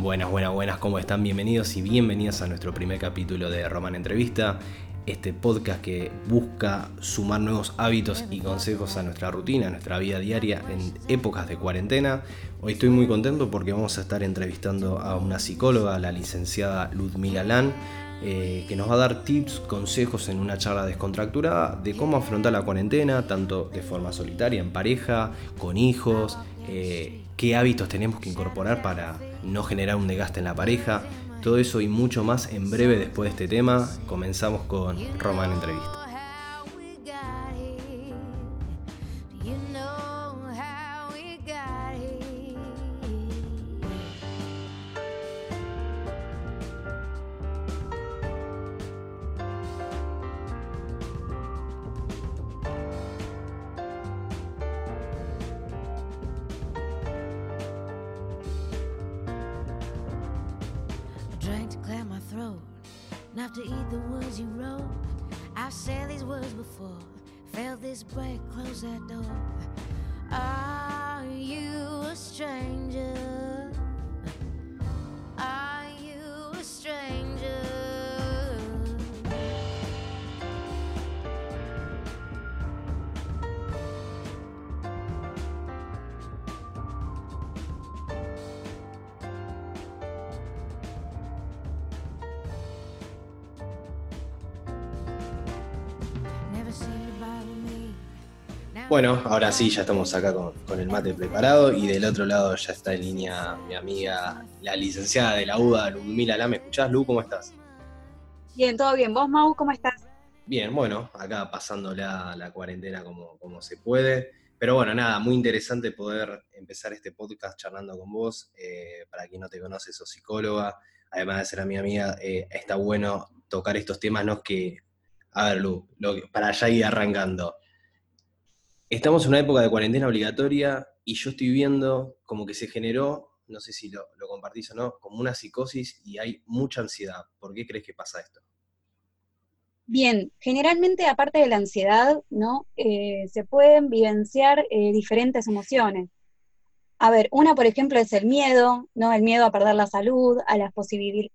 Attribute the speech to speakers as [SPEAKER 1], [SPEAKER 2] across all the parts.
[SPEAKER 1] Buenas, buenas, buenas, ¿cómo están? Bienvenidos y bienvenidas a nuestro primer capítulo de Roman Entrevista, este podcast que busca sumar nuevos hábitos y consejos a nuestra rutina, a nuestra vida diaria en épocas de cuarentena. Hoy estoy muy contento porque vamos a estar entrevistando a una psicóloga, la licenciada Ludmila Lan, eh, que nos va a dar tips, consejos en una charla descontracturada de cómo afrontar la cuarentena, tanto de forma solitaria, en pareja, con hijos, eh, qué hábitos tenemos que incorporar para no generar un desgaste en la pareja. Todo eso y mucho más en breve después de este tema. Comenzamos con Román Entrevista. To clear my throat, not to eat the words you wrote. I've said these words before, felt this break, close that door. Are you a stranger? Bueno, ahora sí, ya estamos acá con, el mate preparado y del otro lado ya está en línea mi amiga, la licenciada de la UDA, Lumila La. ¿Me escuchás, Lu? ¿Cómo estás?
[SPEAKER 2] Bien, todo bien. ¿Vos, Mau, cómo estás?
[SPEAKER 1] Bien, bueno, acá pasando la, cuarentena como, como se puede. Pero bueno, nada, muy interesante poder empezar este podcast charlando con vos. Eh, para quien no te conoce, sos psicóloga. Además de ser a mi amiga, eh, está bueno tocar estos temas, ¿no? Que, a ver, Lu, para ya ir arrancando estamos en una época de cuarentena obligatoria y yo estoy viendo como que se generó, no sé si lo, compartís o no, como una psicosis y hay mucha ansiedad. ¿Por qué crees que pasa esto?
[SPEAKER 2] Bien, generalmente aparte de la ansiedad, ¿no? Eh, se pueden vivenciar eh, diferentes emociones. A ver, una por ejemplo es el miedo, ¿no? El miedo a perder la salud, a las,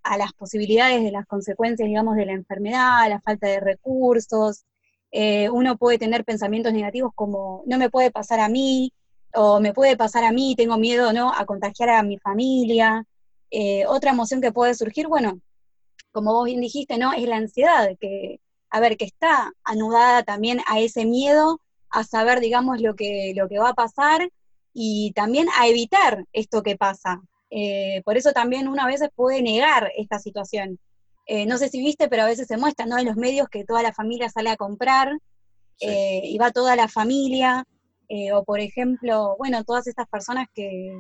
[SPEAKER 2] a las posibilidades de las consecuencias, digamos, de la enfermedad, a la falta de recursos, eh, uno puede tener pensamientos negativos como no me puede pasar a mí, o me puede pasar a mí, tengo miedo ¿no? a contagiar a mi familia. Eh, otra emoción que puede surgir, bueno, como vos bien dijiste, ¿no? Es la ansiedad, que, a ver, que está anudada también a ese miedo a saber, digamos, lo que, lo que va a pasar y también a evitar esto que pasa. Eh, por eso también uno a veces puede negar esta situación. Eh, no sé si viste, pero a veces se muestra ¿no? en los medios que toda la familia sale a comprar eh, y va toda la familia, eh, o por ejemplo, bueno, todas estas personas que,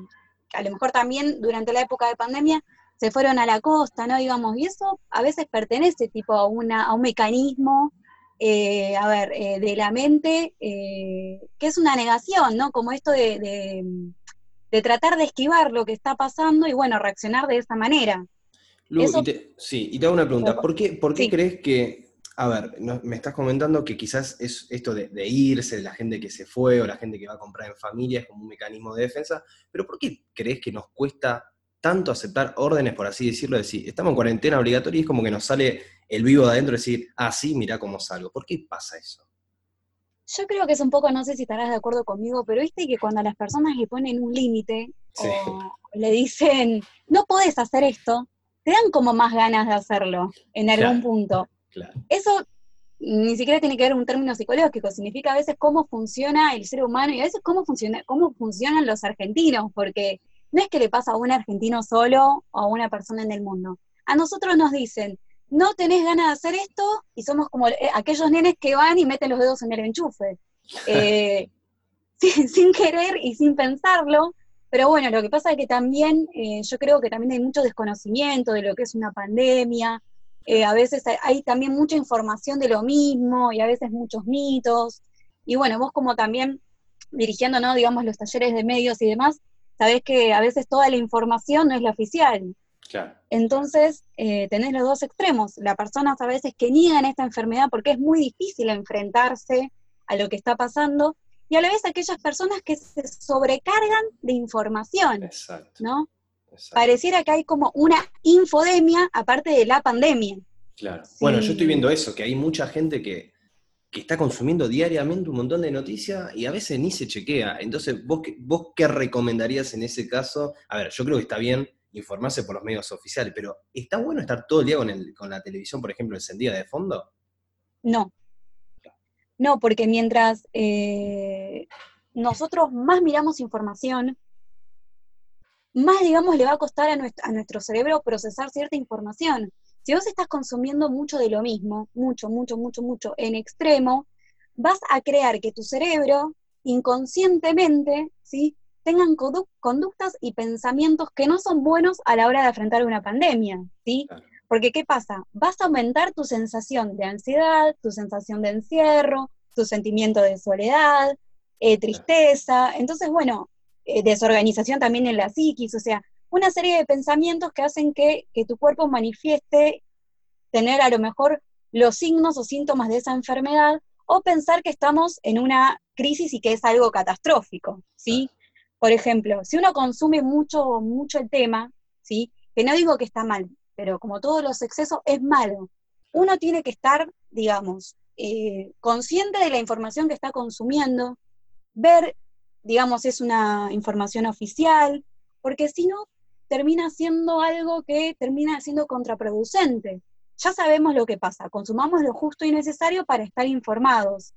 [SPEAKER 2] a lo mejor también durante la época de pandemia se fueron a la costa, ¿no? Digamos, y eso a veces pertenece tipo a, una, a un mecanismo, a ver, de la mente, que es una negación, ¿no? Como esto de, de tratar de esquivar lo que está pasando y bueno, reaccionar de esa manera
[SPEAKER 1] sí, y te hago una pregunta. ¿Por qué, por qué crees que, a ver, me estás comentando que quizás es esto de, irse, de la gente que se fue o la gente que va a comprar en familia es como un mecanismo de defensa, pero ¿por qué crees que nos cuesta tanto aceptar órdenes, por así decirlo, decir, estamos en cuarentena obligatoria y es como que nos sale el vivo de adentro decir, ah, sí, mira cómo salgo. ¿Por qué pasa eso?
[SPEAKER 2] Yo creo que es un poco, no sé si estarás de acuerdo conmigo, pero viste que cuando a las personas le ponen un límite o le dicen, no puedes hacer esto, te dan como más ganas de hacerlo en algún punto. Eso ni siquiera tiene que ver un término psicológico, significa a veces cómo funciona el ser humano y a veces cómo, funciona, cómo funcionan los argentinos, porque no es que le pasa a un argentino solo o a una persona en el mundo. A nosotros nos dicen, no tenés ganas de hacer esto y somos como eh, aquellos nenes que van y meten los dedos en el enchufe. Eh, sin, querer y sin pensarlo, pero bueno, lo que pasa es que también, eh, yo creo que también hay mucho desconocimiento de lo que es una pandemia, eh, a veces hay, también mucha información de lo mismo y a veces muchos mitos. Y bueno, vos como también dirigiendo, ¿no? digamos, los talleres de medios y demás, sabés que a veces toda la información no es la oficial. Entonces, eh, tenés los dos extremos. La persona a veces que niegan esta enfermedad porque es muy difícil enfrentarse a lo que está pasando, y a la vez aquellas personas que se sobrecargan de información, ¿no? Pareciera que hay como una infodemia aparte de la pandemia.
[SPEAKER 1] Claro. Bueno, yo estoy viendo eso, que hay mucha gente que, está consumiendo diariamente un montón de noticias y a veces ni se chequea. Entonces, ¿vos, ¿vos qué recomendarías en ese caso? A ver, yo creo que está bien informarse por los medios oficiales, pero ¿está bueno estar todo el día con, el, con la televisión, por ejemplo, encendida de fondo?
[SPEAKER 2] No. No, porque mientras eh, nosotros más miramos información, más, digamos, le va a costar a nuestro, cerebro procesar cierta información. Si vos estás consumiendo mucho de lo mismo, mucho, mucho, mucho, mucho, en extremo, vas a crear que tu cerebro inconscientemente, ¿sí? tengan conductas y pensamientos que no son buenos a la hora de afrontar una pandemia, ¿sí? Porque ¿qué pasa? Vas a aumentar tu sensación de ansiedad, tu sensación de encierro, tu sentimiento de soledad, eh, tristeza, entonces, bueno, eh, desorganización también en la psiquis, o sea, una serie de pensamientos que hacen que, tu cuerpo manifieste tener a lo mejor los signos o síntomas de esa enfermedad o pensar que estamos en una crisis y que es algo catastrófico, ¿sí? Por ejemplo, si uno consume mucho, mucho el tema, ¿sí? Que no digo que está mal, pero como todos los excesos es malo. Uno tiene que estar, digamos, eh, consciente de la información que está consumiendo, ver, digamos, es una información oficial, porque si no, termina siendo algo que termina siendo contraproducente. Ya sabemos lo que pasa, consumamos lo justo y necesario para estar informados,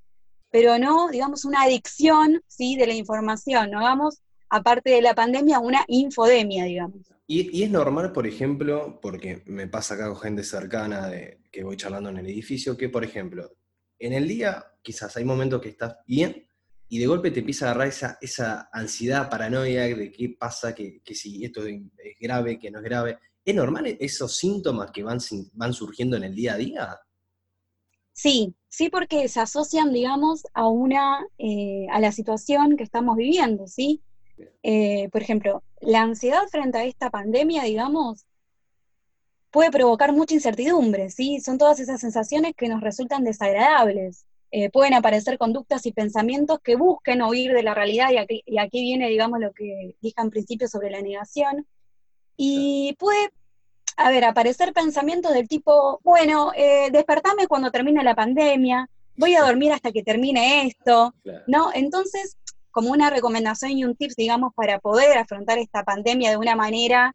[SPEAKER 2] pero no, digamos, una adicción ¿sí? de la información, no hagamos, aparte de la pandemia, una infodemia, digamos.
[SPEAKER 1] Y, es normal, por ejemplo, porque me pasa acá con gente cercana de, que voy charlando en el edificio, que, por ejemplo, en el día quizás hay momentos que estás bien y de golpe te empieza a agarrar esa, esa ansiedad, paranoia de qué pasa, que, si esto es grave, que no es grave. ¿Es normal esos síntomas que van, van surgiendo en el día a día?
[SPEAKER 2] Sí, sí, porque se asocian, digamos, a una, eh, a la situación que estamos viviendo, ¿sí? Eh, por ejemplo, la ansiedad frente a esta pandemia, digamos, puede provocar mucha incertidumbre, ¿sí? Son todas esas sensaciones que nos resultan desagradables. Eh, pueden aparecer conductas y pensamientos que busquen huir de la realidad, y aquí, y aquí viene, digamos, lo que dije en principio sobre la negación, y puede, a ver, aparecer pensamientos del tipo, bueno, eh, despertame cuando termine la pandemia, voy a dormir hasta que termine esto, ¿no? Entonces, como una recomendación y un tips, digamos, para poder afrontar esta pandemia de una manera,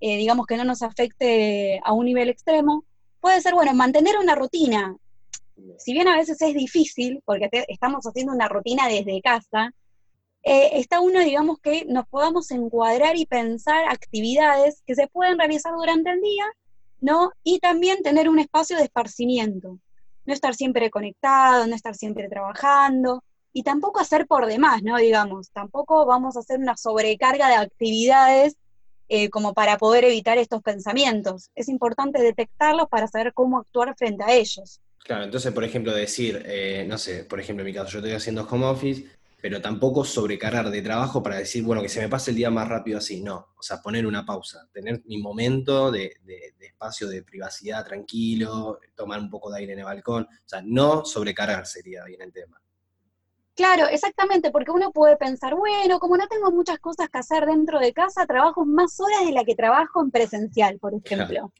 [SPEAKER 2] eh, digamos, que no nos afecte a un nivel extremo, puede ser, bueno, mantener una rutina, si bien a veces es difícil, porque estamos haciendo una rutina desde casa, eh, está uno, digamos, que nos podamos encuadrar y pensar actividades que se pueden realizar durante el día, ¿no? Y también tener un espacio de esparcimiento. No estar siempre conectado, no estar siempre trabajando, y tampoco hacer por demás, ¿no? Digamos, tampoco vamos a hacer una sobrecarga de actividades eh, como para poder evitar estos pensamientos. Es importante detectarlos para saber cómo actuar frente a ellos.
[SPEAKER 1] Claro, entonces, por ejemplo, decir, eh, no sé, por ejemplo, en mi caso, yo estoy haciendo home office, pero tampoco sobrecargar de trabajo para decir, bueno, que se me pase el día más rápido así. No, o sea, poner una pausa, tener mi momento de, espacio de privacidad tranquilo, tomar un poco de aire en el balcón, o sea, no sobrecargar sería bien el tema.
[SPEAKER 2] Claro, exactamente, porque uno puede pensar, bueno, como no tengo muchas cosas que hacer dentro de casa, trabajo más horas de la que trabajo en presencial, por ejemplo.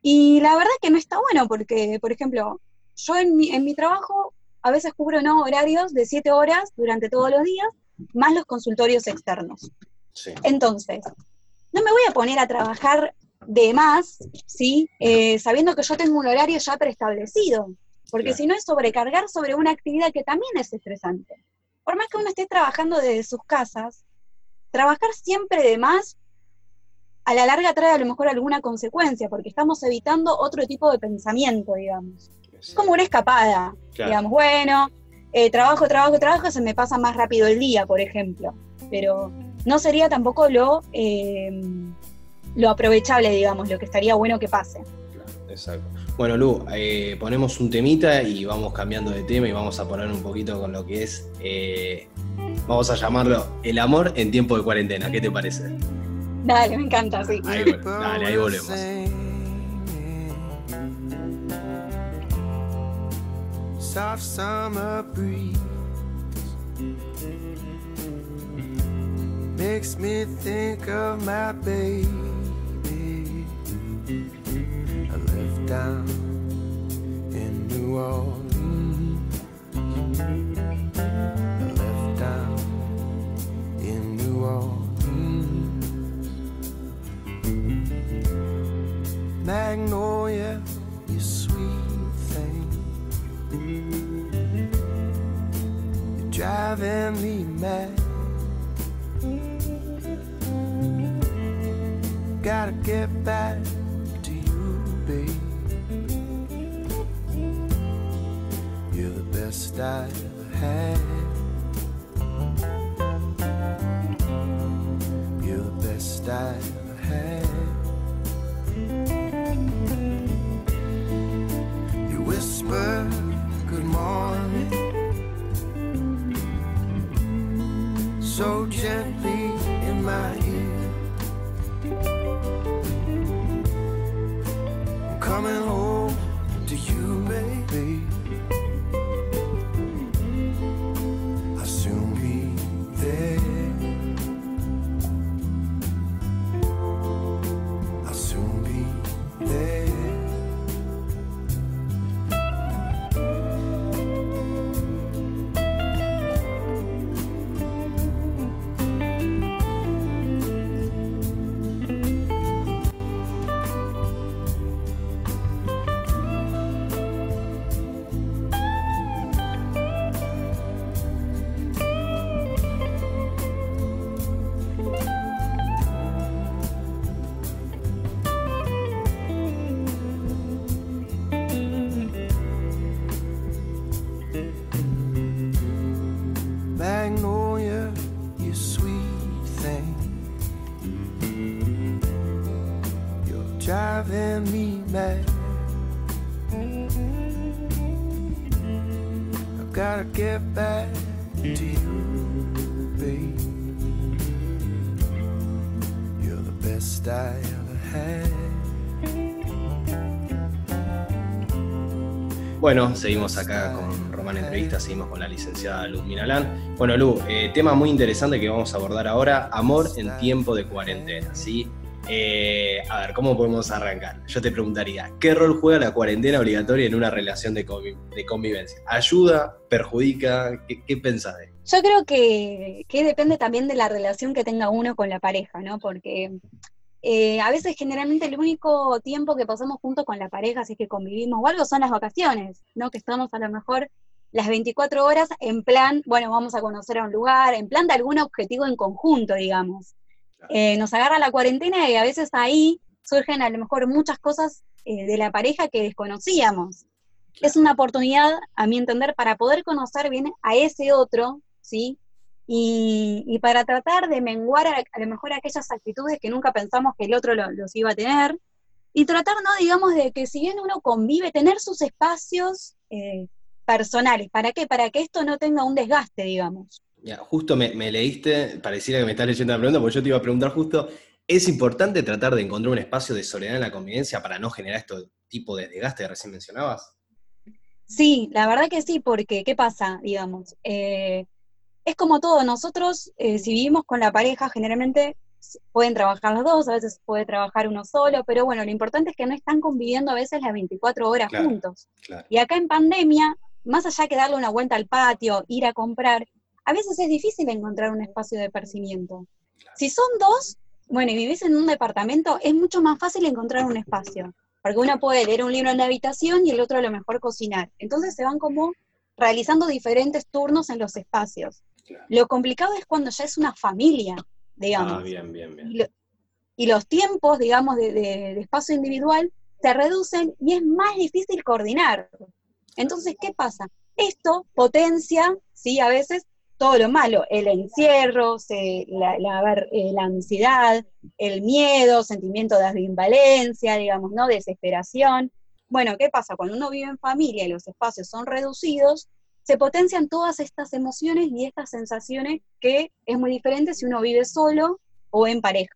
[SPEAKER 2] Y la verdad que no está bueno porque, por ejemplo, yo en mi, en mi trabajo a veces cubro ¿no? horarios de siete horas durante todos los días, más los consultorios externos. Entonces, no me voy a poner a trabajar de más, ¿sí? Eh, sabiendo que yo tengo un horario ya preestablecido, porque si no es sobrecargar sobre una actividad que también es estresante. Por más que uno esté trabajando desde sus casas, trabajar siempre de más a la larga trae a lo mejor alguna consecuencia, porque estamos evitando otro tipo de pensamiento, digamos. Como una escapada, digamos, bueno, eh, trabajo, trabajo, trabajo, se me pasa más rápido el día, por ejemplo. Pero no sería tampoco lo, eh, lo aprovechable, digamos, lo que estaría bueno que pase.
[SPEAKER 1] Exacto. Bueno, Lu, eh, ponemos un temita y vamos cambiando de tema y vamos a poner un poquito con lo que es, vamos a llamarlo el amor en tiempo de cuarentena. ¿Qué te parece?
[SPEAKER 2] Dale, me encanta, sí.
[SPEAKER 1] Ahí, dale, ahí volvemos. Soft summer breeze
[SPEAKER 3] makes me think of my baby. Down in New Orleans. I left down in New Orleans. Magnolia, you sweet thing. You're driving me mad. Gotta get back to you, babe. Best I ever had. You're the best I ever had. You whisper, good morning. So gently
[SPEAKER 1] Bueno, seguimos acá con Román Entrevista, seguimos con la licenciada Luz Minalán. Bueno, Lu, eh, tema muy interesante que vamos a abordar ahora, amor en tiempo de cuarentena, ¿sí? Eh, a ver, ¿cómo podemos arrancar? Yo te preguntaría, ¿qué rol juega la cuarentena obligatoria en una relación de, convi- de convivencia? ¿Ayuda? ¿Perjudica? ¿Qué, qué pensás de
[SPEAKER 2] Yo creo que, que depende también de la relación que tenga uno con la pareja, ¿no? Porque eh, a veces generalmente el único tiempo que pasamos juntos con la pareja, si es que convivimos o algo, son las vacaciones, ¿no? Que estamos a lo mejor las 24 horas en plan, bueno, vamos a conocer a un lugar, en plan de algún objetivo en conjunto, digamos. Eh, nos agarra la cuarentena y a veces ahí surgen a lo mejor muchas cosas eh, de la pareja que desconocíamos. Es una oportunidad, a mi entender, para poder conocer bien a ese otro, ¿sí? Y, y para tratar de menguar a, a lo mejor aquellas actitudes que nunca pensamos que el otro lo- los iba a tener. Y tratar, ¿no? Digamos, de que si bien uno convive, tener sus espacios eh, personales. ¿Para qué? Para que esto no tenga un desgaste, digamos.
[SPEAKER 1] Ya, justo me, me leíste, pareciera que me estás leyendo la pregunta, porque yo te iba a preguntar justo, ¿es importante tratar de encontrar un espacio de soledad en la convivencia para no generar este tipo de desgaste que recién mencionabas?
[SPEAKER 2] Sí, la verdad que sí, porque ¿qué pasa? Digamos, eh, es como todo, nosotros eh, si vivimos con la pareja, generalmente pueden trabajar los dos, a veces puede trabajar uno solo, pero bueno, lo importante es que no están conviviendo a veces las 24 horas
[SPEAKER 1] Claro.
[SPEAKER 2] juntos.
[SPEAKER 1] Claro.
[SPEAKER 2] Y acá en pandemia, más allá que darle una vuelta al patio, ir a comprar, a veces es difícil encontrar un espacio de esparcimiento. Si son dos, bueno, y vivís en un departamento, es mucho más fácil encontrar un espacio. Porque uno puede leer un libro en la habitación y el otro a lo mejor cocinar. Entonces se van como realizando diferentes turnos en los espacios.
[SPEAKER 1] Claro.
[SPEAKER 2] Lo complicado es cuando ya es una familia, digamos.
[SPEAKER 1] Ah, bien, bien, bien.
[SPEAKER 2] y, lo- y los tiempos, digamos, de, de- de espacio individual se reducen y es más difícil coordinar. Entonces, ¿qué pasa? Esto potencia, sí, a veces todo lo malo, el encierro, se- la, la- eh, la ansiedad, el miedo, sentimiento de ambivalencia, digamos, ¿no? Desesperación. Bueno, ¿qué pasa? Cuando uno vive en familia y los espacios son reducidos, se potencian todas estas emociones y estas sensaciones que es muy diferente si uno vive solo o en pareja.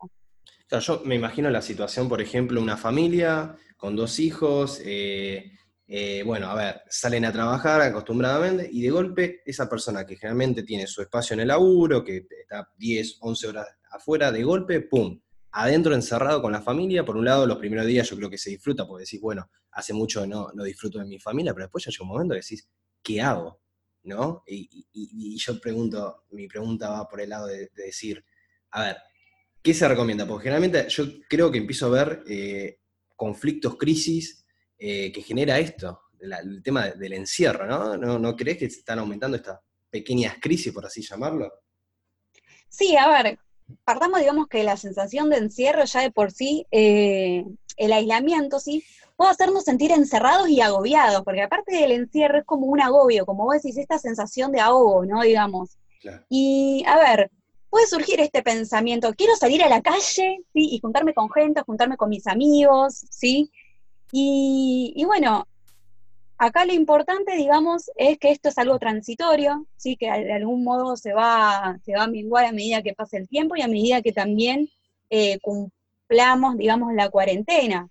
[SPEAKER 1] Yo me imagino la situación, por ejemplo, una familia con dos hijos, eh, eh, bueno, a ver, salen a trabajar acostumbradamente y de golpe esa persona que generalmente tiene su espacio en el laburo, que está 10, 11 horas afuera, de golpe, ¡pum! Adentro encerrado con la familia, por un lado los primeros días yo creo que se disfruta porque decís, bueno, hace mucho no, no disfruto de mi familia, pero después ya llega un momento que decís, ¿qué hago? ¿No? Y, yo pregunto, mi pregunta va por el lado de, decir, a ver, ¿qué se recomienda? Porque generalmente yo creo que empiezo a ver eh, conflictos, crisis eh, que genera esto, el tema del encierro, ¿no? ¿no? ¿No crees que se están aumentando estas pequeñas crisis, por así llamarlo?
[SPEAKER 2] Sí, a ver, partamos, digamos, que la sensación de encierro ya de por sí, eh, el aislamiento, ¿sí? Puede hacernos sentir encerrados y agobiados, porque aparte del encierro es como un agobio, como vos decís, esta sensación de ahogo, ¿no? Digamos. Y, a ver, puede surgir este pensamiento, quiero salir a la calle, ¿sí? Y juntarme con gente, juntarme con mis amigos, ¿sí? Y, bueno, acá lo importante, digamos, es que esto es algo transitorio, ¿sí? que de algún modo se va, se va a menguar a medida que pase el tiempo y a medida que también eh, cumplamos, digamos, la cuarentena.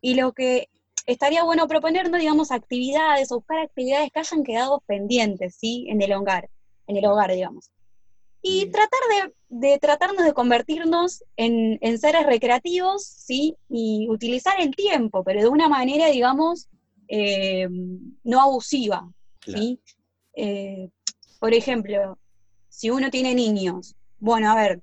[SPEAKER 2] Y lo que estaría bueno proponernos, digamos, actividades o buscar actividades que hayan quedado pendientes, ¿sí? En el hogar, en el hogar, digamos. Y tratar de, tratarnos de convertirnos en, seres recreativos, ¿sí? Y utilizar el tiempo, pero de una manera, digamos, eh, no abusiva, ¿sí? Eh, por ejemplo, si uno tiene niños, bueno, a ver,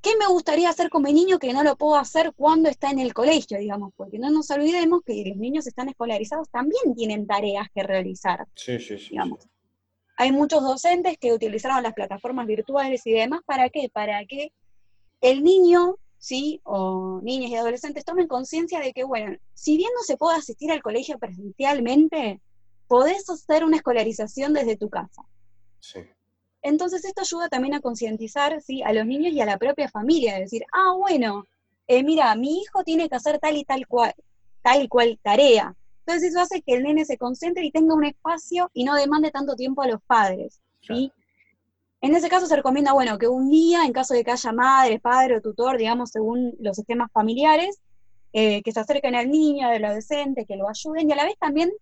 [SPEAKER 2] ¿qué me gustaría hacer con mi niño que no lo puedo hacer cuando está en el colegio, digamos? Porque no nos olvidemos que los niños están escolarizados también tienen tareas que realizar, sí, sí, sí, digamos. Hay muchos docentes que utilizaron las plataformas virtuales y demás, ¿para qué? Para que el niño, ¿sí? O niños y adolescentes tomen conciencia de que, bueno, si bien no se puede asistir al colegio presencialmente, podés hacer una escolarización desde tu casa. Sí. Entonces esto ayuda también a concientizar, ¿sí? A los niños y a la propia familia, de decir, ah, bueno, eh, mira, mi hijo tiene que hacer tal y tal cual, tal y cual tarea. Entonces eso hace que el nene se concentre y tenga un espacio y no demande tanto tiempo a los padres. ¿sí? En ese caso se recomienda, bueno, que un día, en caso de que haya madre, padre o tutor, digamos, según los sistemas familiares, eh, que se acerquen al niño, al adolescente, que lo ayuden y a la vez también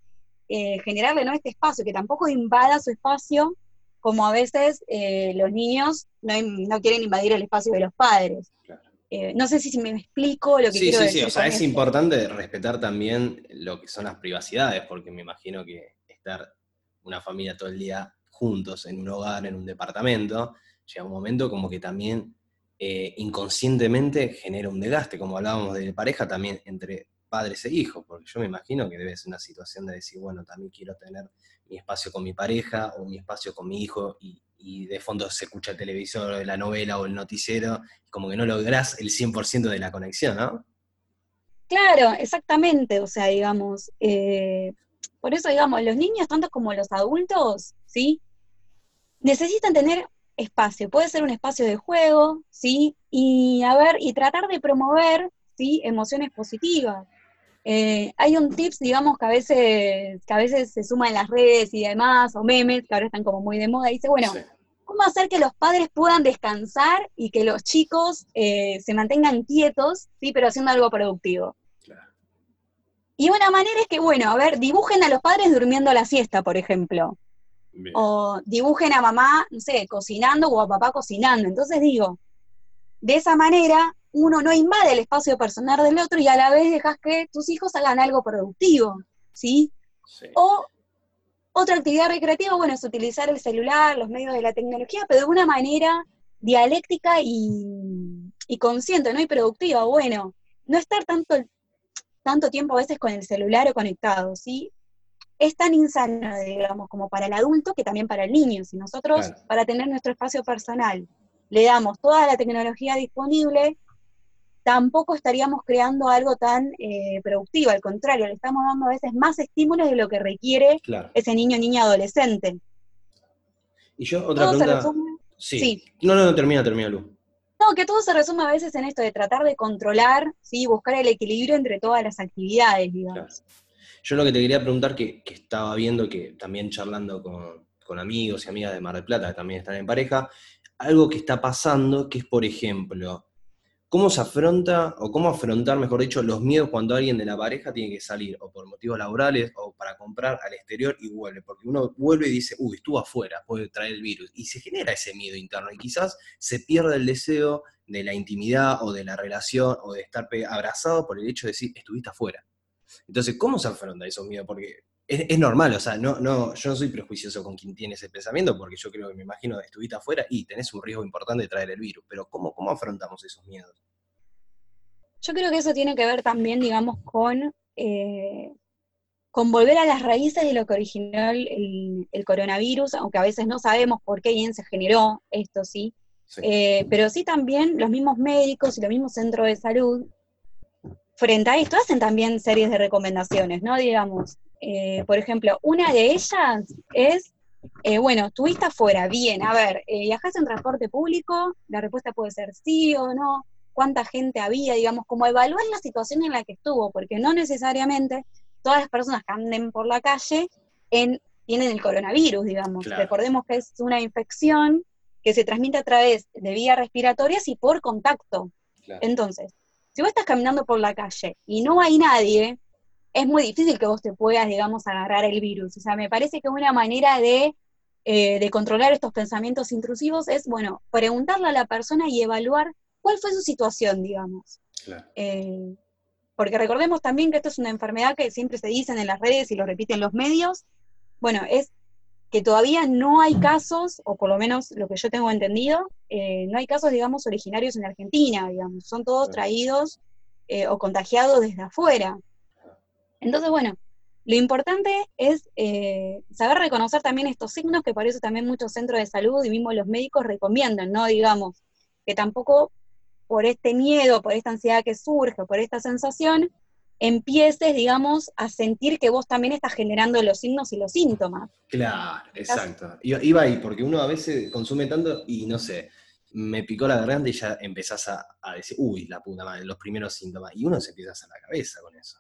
[SPEAKER 2] eh, generarle ¿no? este espacio, que tampoco invada su espacio, como a veces eh, los niños no, no, quieren invadir el espacio de los padres. No sé si me explico lo que quiero decir. Sí, sí,
[SPEAKER 1] o sea, es importante respetar también lo que son las privacidades, porque me imagino que estar una familia todo el día juntos en un hogar, en un departamento, llega un momento como que también eh, inconscientemente genera un desgaste, como hablábamos de pareja también entre padres e hijos, porque yo me imagino que debe ser una situación de decir, bueno, también quiero tener mi espacio con mi pareja o mi espacio con mi hijo y, de fondo se escucha el televisor, la novela o el noticiero, como que no lográs el 100% de la conexión, ¿no?
[SPEAKER 2] Claro, exactamente, o sea, digamos, eh, por eso, digamos, los niños, tanto como los adultos, ¿sí? Necesitan tener espacio, puede ser un espacio de juego, ¿sí? Y a ver, y tratar de promover, ¿sí? Emociones positivas. Eh, hay un tips, digamos, que a veces, que a veces se suma en las redes y demás, o memes, que ahora están como muy de moda, y dice, bueno, ¿cómo hacer que los padres puedan descansar y que los chicos eh, se mantengan quietos, sí, pero haciendo algo productivo? Y una manera es que, bueno, a ver, dibujen a los padres durmiendo la siesta, por ejemplo. O dibujen a mamá, no sé, cocinando o a papá cocinando. Entonces digo, de esa manera uno no invade el espacio personal del otro y a la vez dejas que tus hijos hagan algo productivo, ¿sí? O otra actividad recreativa, bueno, es utilizar el celular, los medios de la tecnología, pero de una manera dialéctica y, consciente, ¿no? Y productiva, bueno, no estar tanto, tanto tiempo a veces con el celular o conectado, ¿sí? Es tan insano, digamos, como para el adulto que también para el niño. Si nosotros, para tener nuestro espacio personal, le damos toda la tecnología disponible, tampoco estaríamos creando algo tan eh, productivo, al contrario, le estamos dando a veces más estímulos de lo que requiere ese niño, niña, adolescente.
[SPEAKER 1] Y yo, otra pregunta. sí. No, no, no, termina, termina, Lu.
[SPEAKER 2] No, que todo se resume a veces en esto de tratar de controlar, ¿sí? buscar el equilibrio entre todas las actividades, digamos.
[SPEAKER 1] Yo lo que te quería preguntar, que, estaba viendo que también charlando con, con amigos y amigas de Mar del Plata, que también están en pareja, algo que está pasando, que es, por ejemplo, ¿Cómo se afronta, o cómo afrontar, mejor dicho, los miedos cuando alguien de la pareja tiene que salir, o por motivos laborales, o para comprar al exterior y vuelve? Porque uno vuelve y dice, uy, estuvo afuera, puede traer el virus. Y se genera ese miedo interno, y quizás se pierde el deseo de la intimidad, o de la relación, o de estar abrazado por el hecho de decir, estuviste afuera. Entonces, ¿cómo se afronta esos miedos? Porque es, normal, o sea, no, no, yo no soy prejuicioso con quien tiene ese pensamiento, porque yo creo que me imagino, estuviste afuera y tenés un riesgo importante de traer el virus, pero ¿cómo, cómo afrontamos esos miedos?
[SPEAKER 2] Yo creo que eso tiene que ver también, digamos, con, eh, con volver a las raíces de lo que originó el, coronavirus, aunque a veces no sabemos por qué bien se generó esto, ¿sí? Eh, pero sí también los mismos médicos y los mismos centros de salud, frente a esto, hacen también series de recomendaciones, ¿no? Digamos, eh, por ejemplo, una de ellas es, eh, bueno, estuviste afuera, bien, a ver, eh, ¿viajaste en transporte público? La respuesta puede ser sí o no, cuánta gente había, digamos, como evaluar la situación en la que estuvo, porque no necesariamente todas las personas que anden por la calle en, tienen el coronavirus, digamos. Recordemos que es una infección que se transmite a través de vías respiratorias y por contacto. Entonces, si vos estás caminando por la calle y no hay nadie, es muy difícil que vos te puedas, digamos, agarrar el virus. O sea, me parece que una manera de, eh, de controlar estos pensamientos intrusivos es, bueno, preguntarle a la persona y evaluar cuál fue su situación, digamos. Eh, porque recordemos también que esto es una enfermedad que siempre se dicen en las redes y lo repiten los medios. Bueno, es que todavía no hay casos, o por lo menos lo que yo tengo entendido, eh, no hay casos, digamos, originarios en Argentina, digamos, son todos traídos o contagiados desde afuera. Entonces, bueno, lo importante es eh, saber reconocer también estos signos, que por eso también muchos centros de salud y mismo los médicos recomiendan, ¿no? Digamos, que tampoco por este miedo, por esta ansiedad que surge, por esta sensación, empieces, digamos, a sentir que vos también estás generando los signos y los síntomas.
[SPEAKER 1] Claro, exacto. Iba ahí, porque uno a veces consume tanto y no sé, me picó la garganta y ya empezás a, a decir, uy, la puta madre, los primeros síntomas. Y uno se empieza a hacer la cabeza con eso.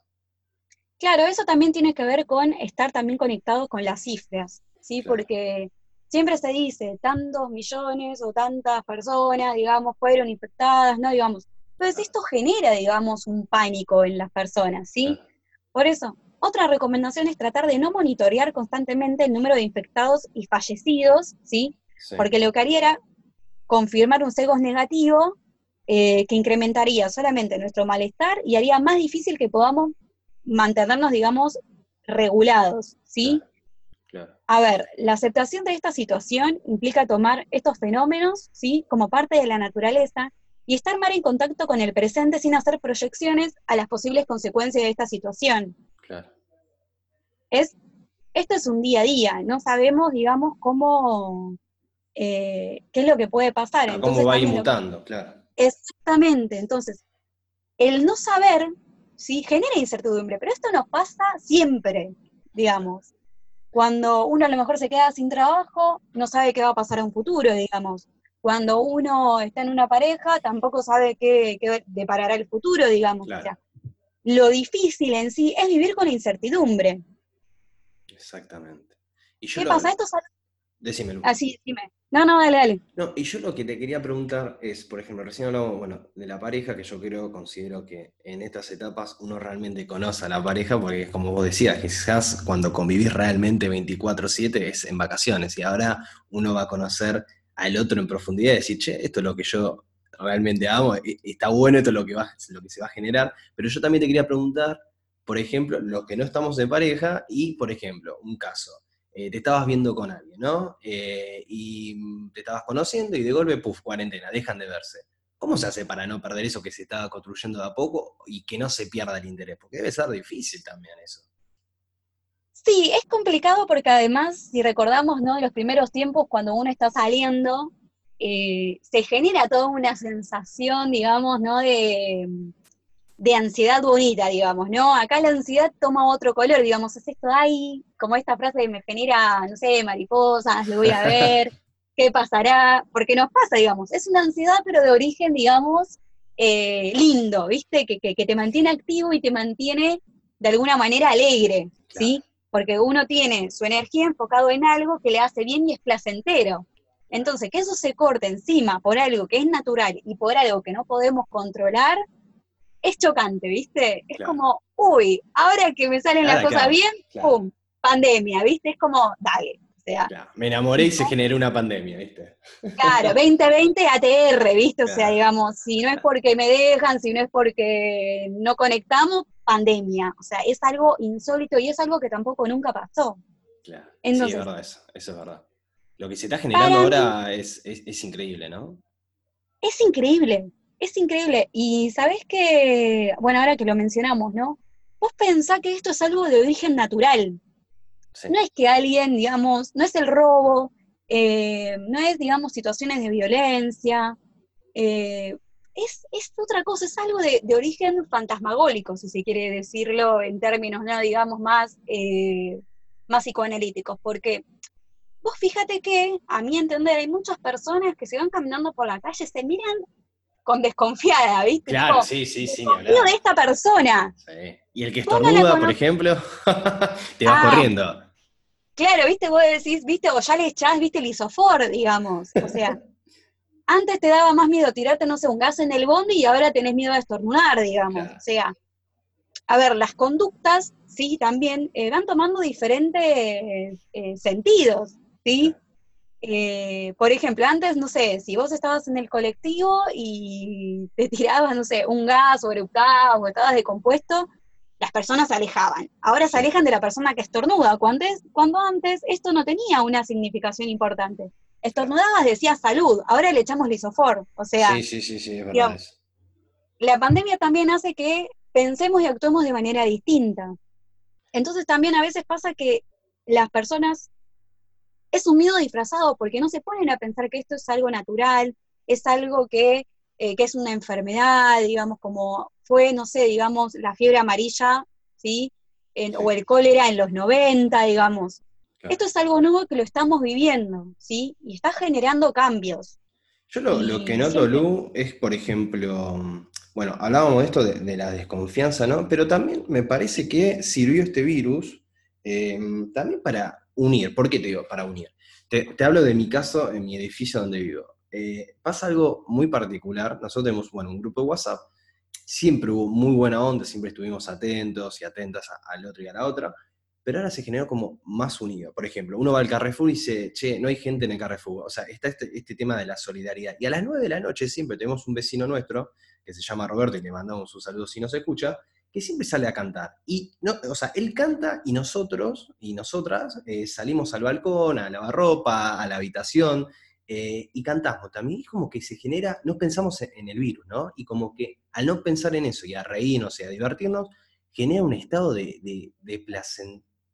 [SPEAKER 2] Claro, eso también tiene que ver con estar también conectado con las cifras, ¿sí? Porque siempre se dice, tantos millones o tantas personas, digamos, fueron infectadas, ¿no? Digamos, entonces esto genera, digamos, un pánico en las personas, ¿sí? Por eso, otra recomendación es tratar de no monitorear constantemente el número de infectados y fallecidos, ¿sí? Porque lo que haría era confirmar un sesgo negativo eh, que incrementaría solamente nuestro malestar y haría más difícil que podamos mantenernos, digamos, regulados, ¿sí? A ver, la aceptación de esta situación implica tomar estos fenómenos, ¿sí? Como parte de la naturaleza y estar más en contacto con el presente sin hacer proyecciones a las posibles consecuencias de esta situación. Claro. Es, esto es un día a día, no sabemos, digamos, cómo, eh, qué es lo que puede pasar.
[SPEAKER 1] cómo va a ir mutando, claro.
[SPEAKER 2] Exactamente, entonces, el no saber ¿sí? Genera incertidumbre, pero esto nos pasa siempre, digamos. Cuando uno a lo mejor se queda sin trabajo, no sabe qué va a pasar en un futuro, digamos. Cuando uno está en una pareja, tampoco sabe qué, deparará el futuro, digamos. lo difícil en sí es vivir con incertidumbre.
[SPEAKER 1] Exactamente.
[SPEAKER 2] ¿Qué pasa? Esto
[SPEAKER 1] Decímelo.
[SPEAKER 2] Así, ah, dime. No, no, dale, dale.
[SPEAKER 1] No, y yo lo que te quería preguntar es, por ejemplo, recién hablamos, bueno, de la pareja, que yo creo, considero que en estas etapas uno realmente conoce a la pareja, porque es como vos decías, quizás cuando convivís realmente 24-7 es en vacaciones, y ahora uno va a conocer al otro en profundidad y decir, che, esto es lo que yo realmente amo, está bueno, esto es lo que, va, lo que se va a generar, pero yo también te quería preguntar, por ejemplo, los que no estamos de pareja y, por ejemplo, un caso eh, te estabas viendo con alguien, ¿no? Eh, y te estabas conociendo y de golpe, puff, cuarentena, dejan de verse. ¿Cómo se hace para no perder eso que se estaba construyendo de a poco y que no se pierda el interés? Porque debe ser difícil también eso.
[SPEAKER 2] Sí, es complicado porque además, si recordamos, ¿no? De los primeros tiempos, cuando uno está saliendo, eh, se genera toda una sensación, digamos, ¿no? De, de ansiedad bonita, digamos, ¿no? Acá la ansiedad toma otro color, digamos, es esto, ay, como esta frase que me genera, no sé, mariposas, lo voy a ver, qué pasará, porque nos pasa, digamos, es una ansiedad, pero de origen, digamos, eh, lindo, ¿viste? Que, que, te mantiene activo y te mantiene de alguna manera alegre, ¿sí? Porque uno tiene su energía enfocado en algo que le hace bien y es placentero. Entonces, que eso se corte encima por algo que es natural y por algo que no podemos controlar, es chocante, ¿viste? Es
[SPEAKER 1] Claro.
[SPEAKER 2] como, uy, ahora que me salen las cosas
[SPEAKER 1] claro,
[SPEAKER 2] bien. ¡pum! Pandemia, ¿viste? Es como, dale. O sea,
[SPEAKER 1] Me enamoré y se generó una pandemia, ¿viste?
[SPEAKER 2] claro, 2020 ATR, ¿viste? O sea, digamos, si no es porque me dejan, si no es porque no conectamos, pandemia. O sea, es algo insólito y es algo que tampoco nunca pasó.
[SPEAKER 1] Claro. sí, es verdad eso, eso es verdad. Lo que se está generando ahora es, es- es increíble, ¿no?
[SPEAKER 2] Es increíble, es increíble. Y sabés que, bueno, ahora que lo mencionamos, ¿no? Vos pensás que esto es algo de origen natural.
[SPEAKER 1] Sí.
[SPEAKER 2] No es que alguien, digamos, no es el robo, eh, no es, digamos, situaciones de violencia, eh, es, es otra cosa, es algo de, de origen fantasmagólico, si se quiere decirlo en términos, ¿no? digamos, más, eh, más psicoanalíticos, porque vos fíjate que, a mi entender, hay muchas personas que se van caminando por la calle, se miran con desconfiada, ¿viste?
[SPEAKER 1] Claro,
[SPEAKER 2] Tipo,
[SPEAKER 1] sí, sí, sí, ni
[SPEAKER 2] "Confío
[SPEAKER 1] hablar.
[SPEAKER 2] de esta persona.
[SPEAKER 1] Sí. Y el que
[SPEAKER 2] no
[SPEAKER 1] estornuda, por ejemplo, te vas
[SPEAKER 2] Ah.
[SPEAKER 1] corriendo.
[SPEAKER 2] Claro, viste, vos decís, viste, o ya le echás, viste, el isofor, digamos. O sea, antes te daba más miedo tirarte, no sé, un gas en el bondi y ahora tenés miedo de estornudar, digamos.
[SPEAKER 1] Claro.
[SPEAKER 2] O sea, a ver, las conductas, sí, también eh, van tomando diferentes eh, sentidos, ¿sí? Eh, por ejemplo, antes, no sé, si vos estabas en el colectivo y te tirabas, no sé, un gas o eructabas o estabas decompuesto, las personas se alejaban. Ahora se alejan de la persona que estornuda, cuando, antes- cuando antes esto no tenía una significación importante. Estornudabas, decía salud, ahora le echamos lisofor. O sea,
[SPEAKER 1] Sí, sí, sí, sí, es verdad
[SPEAKER 2] digamos, la pandemia también hace que pensemos y actuemos de manera distinta. Entonces también a veces pasa que las personas es un miedo disfrazado porque no se ponen a pensar que esto es algo natural, es algo que, eh, que es una enfermedad, digamos, como fue, no sé, digamos, la fiebre amarilla, ¿sí? En- o el cólera en los 90, digamos.
[SPEAKER 1] Claro.
[SPEAKER 2] Esto es algo nuevo que lo estamos viviendo, ¿sí? Y está generando cambios.
[SPEAKER 1] Yo lo, que noto, Lu, es, por ejemplo, mm, bueno, hablábamos de esto de, de la desconfianza, ¿no? Pero también me parece que sirvió este virus eh, también para unir. ¿Por qué te digo para unir? Te, te hablo de mi caso en mi edificio donde vivo. Eh, pasa algo muy particular. Nosotros tenemos, bueno, un grupo de WhatsApp. Siempre hubo muy buena onda, siempre estuvimos atentos y atentas al otro y a la otra. Pero ahora se generó como más unido. Por ejemplo, uno va al Carrefour y dice, che, no hay gente en el Carrefour. O sea, está este, este tema de la solidaridad. Y a las 9 de la noche siempre tenemos un vecino nuestro, que se llama Roberto, y le mandamos un saludo si nos escucha, que siempre sale a cantar. Y, no, o sea, él canta y nosotros y nosotras eh, salimos al balcón, a lavar ropa, a la habitación, eh, y cantamos. También es como que se genera, no pensamos en, el virus, ¿no? Y como que al no pensar en eso y a reírnos y a divertirnos, genera un estado de, de, de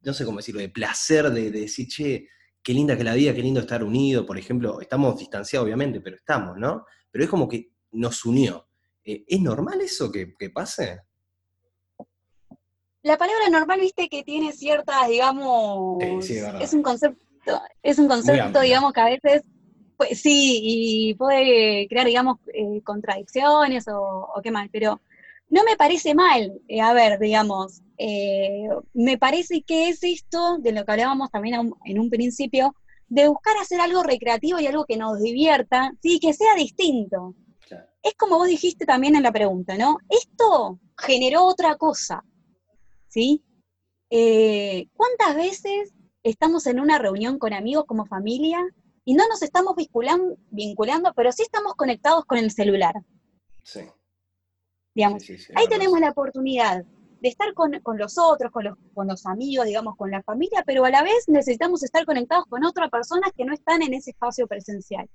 [SPEAKER 1] no sé cómo decirlo, de placer, de, de decir, che, qué linda que la vida, qué lindo estar unido, por ejemplo, estamos distanciados obviamente, pero estamos, ¿no? Pero es como que nos unió. Eh, ¿Es normal eso que, que pase?
[SPEAKER 2] La palabra normal, viste, que tiene ciertas, digamos,
[SPEAKER 1] Sí, sí, es verdad.
[SPEAKER 2] es un concepto, es un concepto, digamos, que a veces, pues sí, y puede crear, digamos, eh, contradicciones o, o qué más, pero no me parece mal, eh, a ver, digamos, eh, me parece que es esto, de lo que hablábamos también en un principio, de buscar hacer algo recreativo y algo que nos divierta, sí, que sea distinto.
[SPEAKER 1] Claro.
[SPEAKER 2] Es como vos dijiste también en la pregunta, ¿no? Esto generó otra cosa, ¿sí? Eh, ¿Cuántas veces estamos en una reunión con amigos como familia y no nos estamos vinculan- vinculando, pero sí estamos conectados con el celular?
[SPEAKER 1] Sí.
[SPEAKER 2] Digamos,
[SPEAKER 1] sí, sí, sí,
[SPEAKER 2] ahí tenemos la oportunidad de estar con, con los otros, con los, con los amigos, digamos, con la familia, pero a la vez necesitamos estar conectados con otras personas que no están en ese espacio presencial.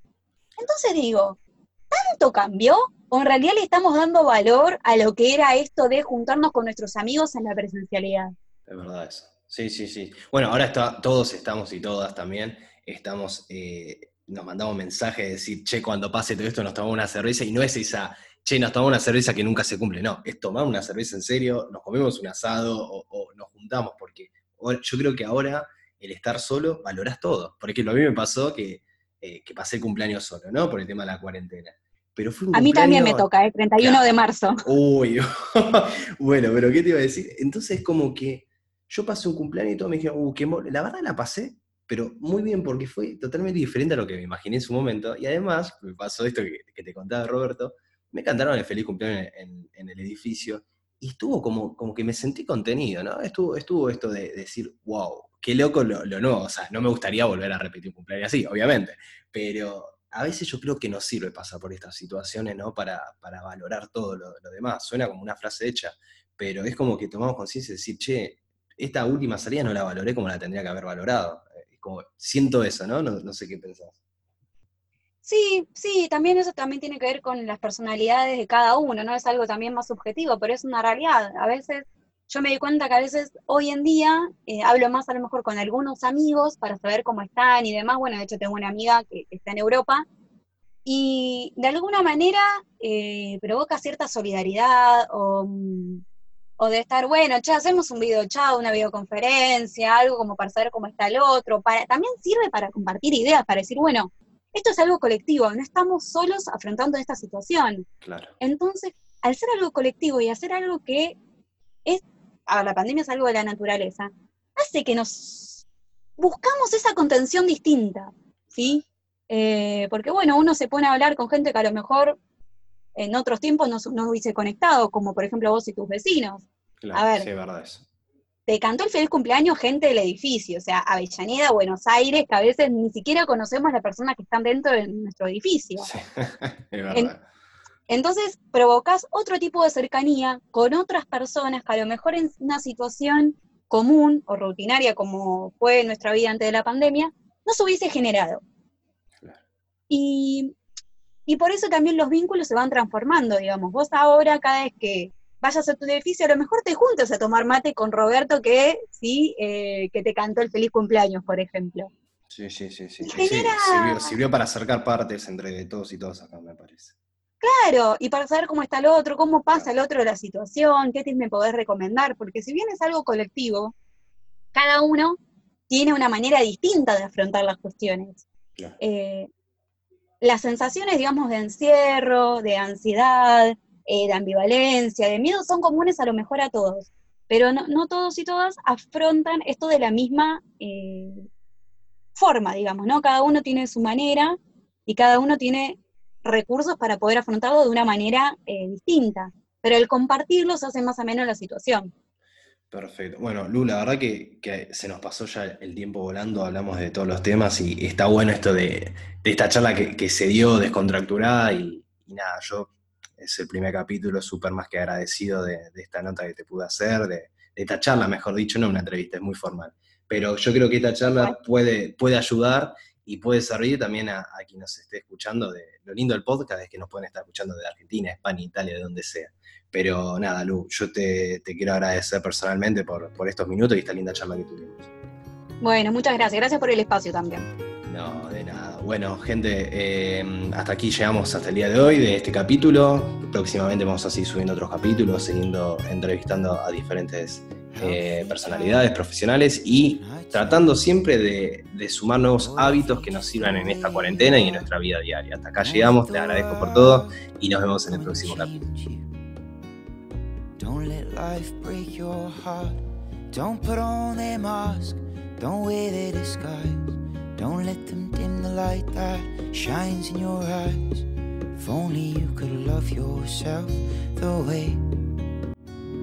[SPEAKER 2] Entonces digo, ¿tanto cambió? ¿O en realidad le estamos dando valor a lo que era esto de juntarnos con nuestros amigos en la presencialidad?
[SPEAKER 1] Es verdad eso. Sí, sí, sí. Bueno, ahora todos estamos y todas también, estamos, eh, nos mandamos mensajes de decir, che, cuando pase todo esto nos tomamos una cerveza, y no es esa, che, nos tomamos una cerveza que nunca se cumple, no, es tomar una cerveza en serio, nos comemos un asado o, o nos juntamos, porque yo creo que ahora el estar solo valorás todo. Por ejemplo, a mí me pasó que, eh, que pasé el cumpleaños solo, ¿no? Por el tema de la cuarentena. Pero fue un
[SPEAKER 2] A mí también me toca, el 31
[SPEAKER 1] Claro.
[SPEAKER 2] de marzo.
[SPEAKER 1] Uy, bueno, pero ¿qué te iba a decir? Entonces como que yo pasé un cumpleaños y todos me dijeron, uh, qué mo-". la verdad la pasé pero muy bien porque fue totalmente diferente a lo que me imaginé en su momento. Y además, me pasó esto que, te contaba Roberto, me cantaron el feliz cumpleaños en, el edificio y estuvo como, como que me sentí contenido, ¿no? Estuvo, estuvo esto de, decir, wow, qué loco lo, lo, nuevo. O sea, no me gustaría volver a repetir un cumpleaños así, obviamente, pero a veces yo creo que nos sirve pasar por estas situaciones, ¿no? Para, valorar todo lo, demás. Suena como una frase hecha, pero es como que tomamos conciencia de decir, che, esta última salida no la valoré como la tendría que haber valorado como siento eso, ¿no? ¿no? sé qué pensás.
[SPEAKER 2] Sí, sí, también eso también tiene que ver con las personalidades de cada uno, ¿no? Es algo también más subjetivo, pero es una realidad. A veces, yo me di cuenta que a veces hoy en día eh, hablo más a lo mejor con algunos amigos para saber cómo están y demás. Bueno, de hecho tengo una amiga que, está en Europa y de alguna manera eh, provoca cierta solidaridad o mm, o de estar, bueno, ya hacemos un video chat, una videoconferencia, algo como para saber cómo está el otro, para, también sirve para compartir ideas, para decir, bueno, esto es algo colectivo, no estamos solos afrontando esta situación.
[SPEAKER 1] Claro.
[SPEAKER 2] Entonces, al ser algo colectivo y hacer algo que es, a la pandemia es algo de la naturaleza, hace que nos buscamos esa contención distinta, ¿sí? Eh, porque bueno, uno se pone a hablar con gente que a lo mejor en otros tiempos no, no hubiese conectado, como por ejemplo vos y tus vecinos.
[SPEAKER 1] a ver, sí, verdad eso.
[SPEAKER 2] Te cantó el feliz cumpleaños gente del edificio, o sea, Avellaneda, Buenos Aires, que a veces ni siquiera conocemos a las personas que están dentro de nuestro edificio. Sí,
[SPEAKER 1] es verdad.
[SPEAKER 2] entonces provocas otro tipo de cercanía con otras personas que a lo mejor en una situación común o rutinaria como fue nuestra vida antes de la pandemia, no se hubiese generado. Claro. Y y por eso también los vínculos se van transformando, digamos. Vos ahora, cada vez que vayas a tu edificio, a lo mejor te juntas a tomar mate con Roberto, que sí, eh, que te cantó el feliz cumpleaños, por ejemplo.
[SPEAKER 1] Sí, sí, sí, sí. sirvió, para acercar partes entre todos y todas acá, me parece.
[SPEAKER 2] Claro, y para saber cómo está el otro, cómo pasa el otro de la situación, qué tips me podés recomendar, porque si bien es algo colectivo, cada uno tiene una manera distinta de afrontar las cuestiones. Claro. Eh, las sensaciones, digamos, de encierro, de ansiedad, eh, de ambivalencia, de miedo, son comunes a lo mejor a todos, pero no, todos y todas afrontan esto de la misma eh, forma, digamos, ¿no? Cada uno tiene su manera y cada uno tiene recursos para poder afrontarlo de una manera eh, distinta, pero el compartirlos hace más o menos la situación.
[SPEAKER 1] Perfecto. Bueno, Lu, la verdad que, se nos pasó ya el tiempo volando, hablamos de todos los temas y está bueno esto de, esta charla que, se dio descontracturada y, nada, yo es el primer capítulo súper más que agradecido de, esta nota que te pude hacer, de, esta charla, mejor dicho, no una entrevista, es muy formal. Pero yo creo que esta charla puede, puede ayudar y puede servir también a, a quien nos esté escuchando. De, lo lindo del podcast es que nos pueden estar escuchando de Argentina, España, Italia, de donde sea. Pero nada, Lu, yo te, quiero agradecer personalmente por, estos minutos y esta linda charla que tuvimos.
[SPEAKER 2] Bueno, muchas gracias. Gracias por el espacio también.
[SPEAKER 1] Bueno, gente, eh, hasta aquí llegamos hasta el día de hoy de este capítulo. Próximamente vamos a seguir subiendo otros capítulos, siguiendo entrevistando a diferentes eh, personalidades profesionales y tratando siempre de, de, sumar nuevos hábitos que nos sirvan en esta cuarentena y en nuestra vida diaria. Hasta acá llegamos, te agradezco por todo y nos vemos en el próximo capítulo. Don't let them dim the light that shines in your eyes. If only you could love yourself the way